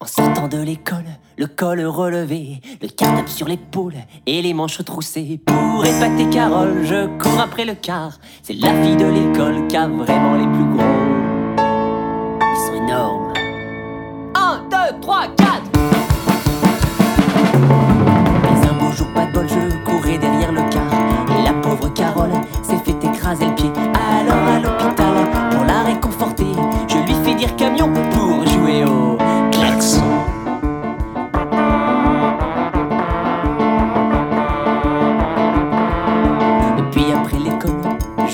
En sortant de l'école, le col relevé, le cartable sur l'épaule et les manches troussées. Pour épater Carole, je cours après le car. C'est la fille de l'école qui a vraiment les plus gros. Ils sont énormes. 1, 2, 3, 4 Mais un beau jour, pas de bol, je courais derrière le car. Et la pauvre Carole s'est fait écraser le pied. Alors à l'hôpital, pour la réconforter, je lui fais dire camion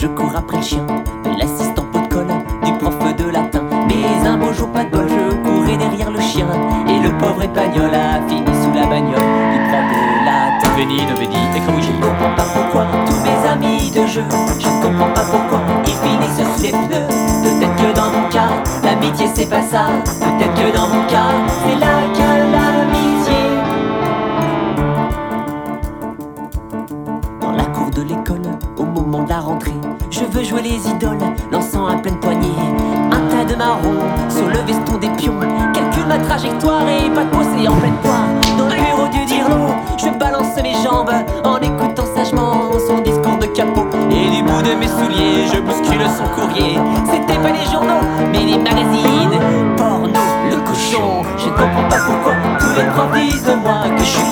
je cours après le chien de l'assistant pot de colle, du prof de latin. Mais un beau jour, pas de bol, je courais derrière le chien. Et le pauvre espagnol a fini sous la bagnole du prof de latin. Veni, ne veni, écramouillé. Je comprends pas pourquoi tous mes amis de jeu, je ne comprends pas pourquoi ils finissent sous les pneus. Peut-être que dans mon cas, l'amitié c'est pas ça. Peut-être que dans mon cas, de l'école, au moment de la rentrée, je veux jouer les idoles, lançant à pleine poignée un tas de marrons sur le veston des pions. Calcule ma trajectoire et pas de en pleine poire. Dans le bureau du dirlo, je balance mes jambes en écoutant sagement son discours de capot. Et du bout de mes souliers, je bouscule son courrier. C'était pas les journaux, mais les magazines. Porno, le cochon, je comprends pas pourquoi tous les profs disent de moi que je suis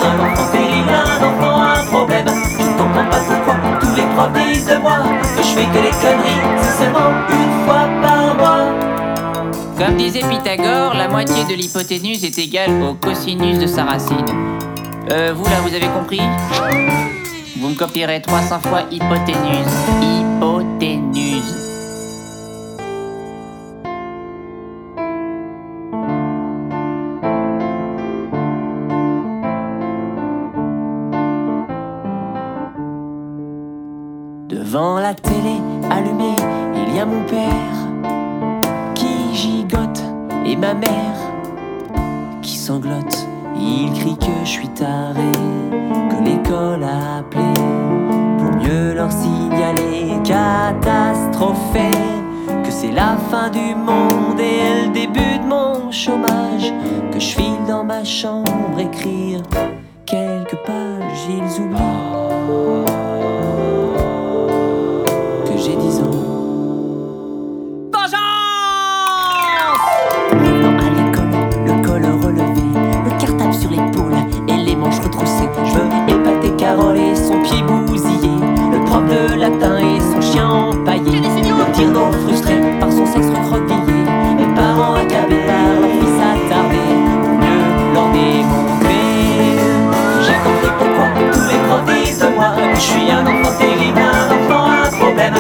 je fais que conneries, seulement une fois par mois. Comme disait Pythagore, la moitié de l'hypoténuse est égale au cosinus de sa racine. Euh, vous là, vous avez compris? Vous me copierez 300 fois hypoténuse. Hypoténuse. Devant la télé allumée, il y a mon père qui gigote et ma mère qui sanglote. Il crie que je suis taré, que l'école a appelé pour mieux leur signaler catastrophé que c'est la fin du monde et le début de mon chômage. Que je file dans ma chambre écrire quelques pages, ils oublient. latin et son chien empaillé. Nos tyrannos frustrés par son sexe recroquevillé. Mes parents accablés par leur fils attardé pour mieux leur démontrer. J'ai compris pourquoi tous les profs disent de moi que je suis un enfant terrible, un enfant, un problème.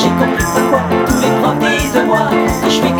J'ai compris pourquoi tous les profs disent de moi que je suis